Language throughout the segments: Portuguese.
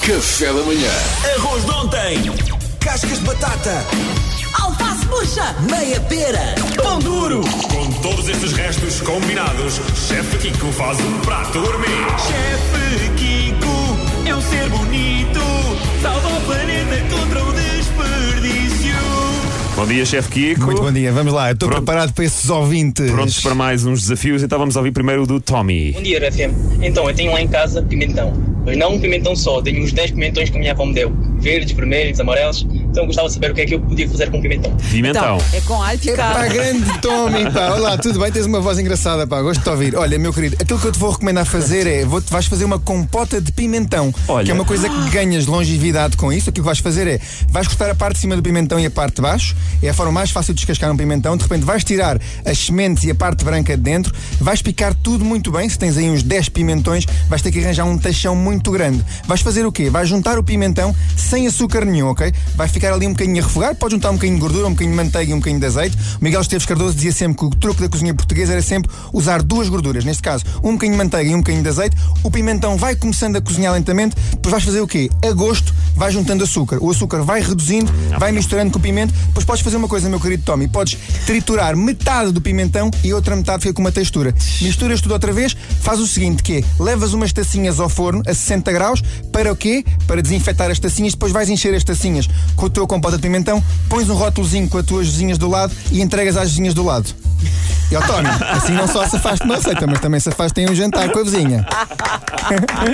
Café da manhã. Arroz de ontem. Cascas de batata. Alface murcha! Meia pera. Pão duro. Com todos estes restos combinados, Chefe Kiko faz um prato gourmet. Chefe Kiko é um ser bonito, salva o planeta contra o desperdício. Bom dia, Chefe Kiko. Muito bom dia, vamos lá, estou preparado para esses ouvintes. Prontos para mais uns desafios, então vamos ouvir primeiro o do Tommy. Bom dia, RFM. Então, eu tenho lá em casa pimentão. Mas não um pimentão só, tenho uns 10 pimentões que a minha avó me deu. Verdes, vermelhos, amarelos. Então gostava de saber o que é que eu podia fazer com pimentão. Pimentão. Então, é com alho É pá, picado. grande Tommy, pá. Olá, tudo bem? Tens uma voz engraçada, pá. Gosto de te ouvir. Olha, meu querido, aquilo que eu te vou recomendar fazer é: vou vais fazer uma compota de pimentão, Olha. que é uma coisa que ganhas longevidade com isso. Aquilo que vais fazer é: vais cortar a parte de cima do pimentão e a parte de baixo. É a forma mais fácil de descascar um pimentão. De repente vais tirar as sementes e a parte branca de dentro. Vais picar tudo muito bem. Se tens aí uns 10 pimentões, vais ter que arranjar um tachão muito grande. Vais fazer o quê? Vais juntar o pimentão sem açúcar nenhum, ok? Vai ficar ali um bocadinho a refogar. Podes juntar um bocadinho de gordura, um bocadinho de manteiga e um bocadinho de azeite. O Miguel Esteves Cardoso dizia sempre que o truque da cozinha portuguesa era sempre usar duas gorduras. Neste caso, um bocadinho de manteiga e um bocadinho de azeite. O pimentão vai começando a cozinhar lentamente. Depois vais fazer o quê? A gosto, vais juntando açúcar. O açúcar vai reduzindo, vai misturando com o pimento. Depois podes fazer uma coisa, meu querido Tommy. Podes triturar metade do pimentão e outra metade fica com uma textura. Misturas tudo outra vez. Faz o seguinte, que é, levas umas tacinhas ao forno a 60 graus. Para o quê? Para desinfetar as tacinhas. Depois vais encher as tacinhas com a tua compota de pimentão. Pões um rótulozinho com as tuas vizinhas do lado e entregas às vizinhas do lado. E ao Tommy, assim não só se faz uma receita, mas também se faz tem um jantar com a vizinha.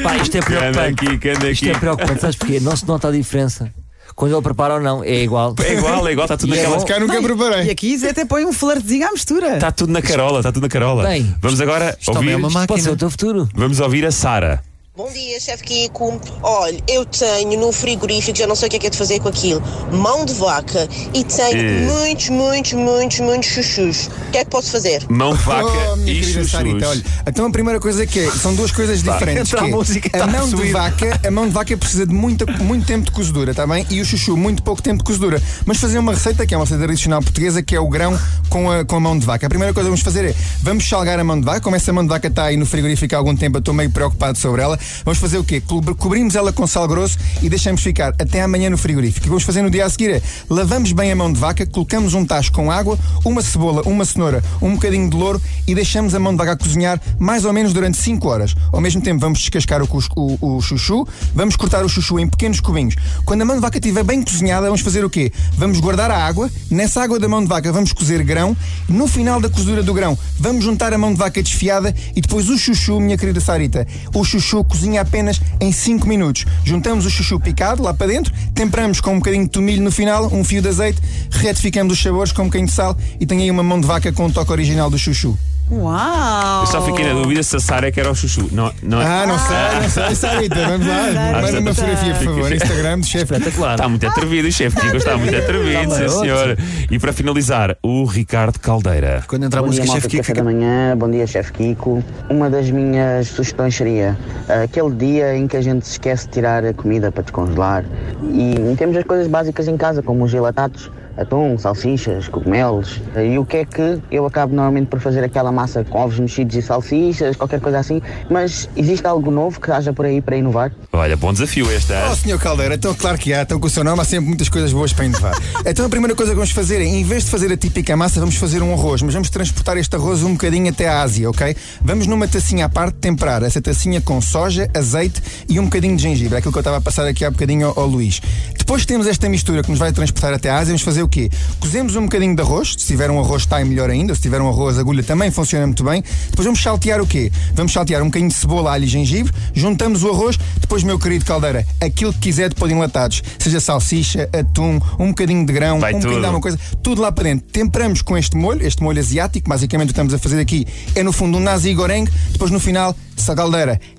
Pá, isto é preocupante. aqui, anda Isto aqui. é preocupante, sabes porquê? Não se nota a diferença. Quando ele prepara ou não, é igual. É igual, é igual, está tudo E é naquela. bom. Cá nunca Bem, preparei. E aqui Zé até põe um flertezinho à mistura. Está tudo na carola, está tudo na carola. Bem, Vamos agora Isto também ouvir. é uma máquina. Pode ser o teu futuro. Vamos ouvir a Sara. Bom dia, chefe Kiko. Olha, eu tenho no frigorífico, já não sei o que é que é de fazer com aquilo, mão de vaca e tenho Eh. muitos, muitos, muitos, muitos chuchus. O que é que posso fazer? Mão, vaca Oh, minha e querida chuchus. Sarita, olha, então a primeira coisa que é, são duas coisas diferentes. entra a que é, música, a tá mão a de subir. vaca, a mão de vaca precisa de muita, muito tempo de cozedura, está bem? E o chuchu, muito pouco tempo de cozedura. Mas fazer uma receita que é uma receita tradicional portuguesa, que é o grão com a, com a mão de vaca. A primeira coisa que vamos fazer é, vamos salgar a mão de vaca, como essa mão de vaca está aí no frigorífico há algum tempo, eu estou meio preocupado sobre ela. Vamos fazer o quê? Co- Cobrimos ela com sal grosso e deixamos ficar até amanhã no frigorífico. O que vamos fazer no dia a seguir é, lavamos bem a mão de vaca, colocamos um tacho com água, uma cebola, uma cenoura, um bocadinho de louro e deixamos a mão de vaca cozinhar mais ou menos durante 5 horas. Ao mesmo tempo vamos descascar o, o, o chuchu, vamos cortar o chuchu em pequenos cubinhos. Quando a mão de vaca estiver bem cozinhada, vamos fazer o quê? Vamos guardar a água, nessa água da mão de vaca vamos cozer grão, no final da cozedura do grão vamos juntar a mão de vaca desfiada e depois o chuchu, minha querida Sarita, o chuchu cozinha apenas em 5 minutos. Juntamos o chuchu picado lá para dentro, temperamos com um bocadinho de tomilho no final, um fio de azeite, retificamos os sabores com um bocadinho de sal e tem aí uma mão de vaca com o toque original do chuchu. Uau! Eu só fiquei na dúvida se a Sara é que era o chuchu. Não, não é? Ah, não sei, não sei, Sarita, vamos lá. Manda Sarita. uma fotografia, por favor, Instagram do chefe. Espetacular. Está muito atrevido, o chefe Kiko está muito atrevido, sim senhor. E para finalizar, o Ricardo Caldeira. Quando entrar a música, chefe Kiko café da manhã, bom dia, chefe Kiko. Uma das minhas sugestões seria ah, aquele dia em que a gente se esquece de tirar a comida para descongelar e temos as coisas básicas em casa, como os gelatados, atum, salsichas, cogumelos. E o que é que eu acabo normalmente por fazer aquela massa com ovos mexidos e salsichas, qualquer coisa assim, mas existe algo novo que haja por aí para inovar? Olha, bom desafio este, Oh, senhor Caldeira, então claro que há, então com o seu nome há sempre muitas coisas boas para inovar. então a primeira coisa que vamos fazer é, em vez de fazer a típica massa, vamos fazer um arroz, mas vamos transportar este arroz um bocadinho até a Ásia, ok? Vamos numa tacinha à parte temperar essa tacinha com soja, azeite e um bocadinho de gengibre, aquilo que eu estava a passar aqui há bocadinho ao, ao Luís. Depois temos esta mistura que nos vai transportar até a Ásia, vamos fazer o quê? Cozemos um bocadinho de arroz, se tiver um arroz está melhor ainda, se tiver um arroz agulha também funciona muito bem. Depois vamos saltear o quê? Vamos saltear um bocadinho de cebola, alho e gengibre, juntamos o arroz, depois, meu querido Caldeira, aquilo que quiser de pôr enlatados, seja salsicha, atum, um bocadinho de grão, Vai um bocadinho de alguma coisa, tudo lá para dentro. Temperamos com este molho, este molho asiático, basicamente o que estamos a fazer aqui é no fundo um nasi goreng, depois no final, essa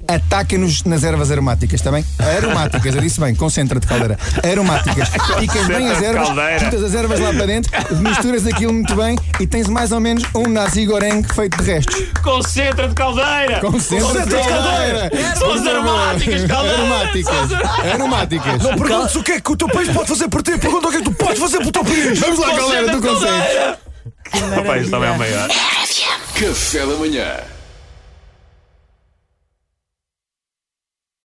ataca-nos nas ervas aromáticas, está bem? Aromáticas, eu disse bem, concentra-te, caldeira. Aromáticas. Picas bem as ervas, juntas as ervas lá para dentro, misturas aquilo muito bem e tens mais ou menos um nasi goreng feito de restos. Concentra-te, caldeira! Concentra-te, caldeira! São as aromáticas, caldeira! Aromáticas. Aromáticas. Não perguntes o que é que o teu país pode fazer por ti, pergunta o que é que tu podes fazer pelo teu país. Vamos lá, galera, tu consegues. Rapaz, estava a maior. Café da manhã.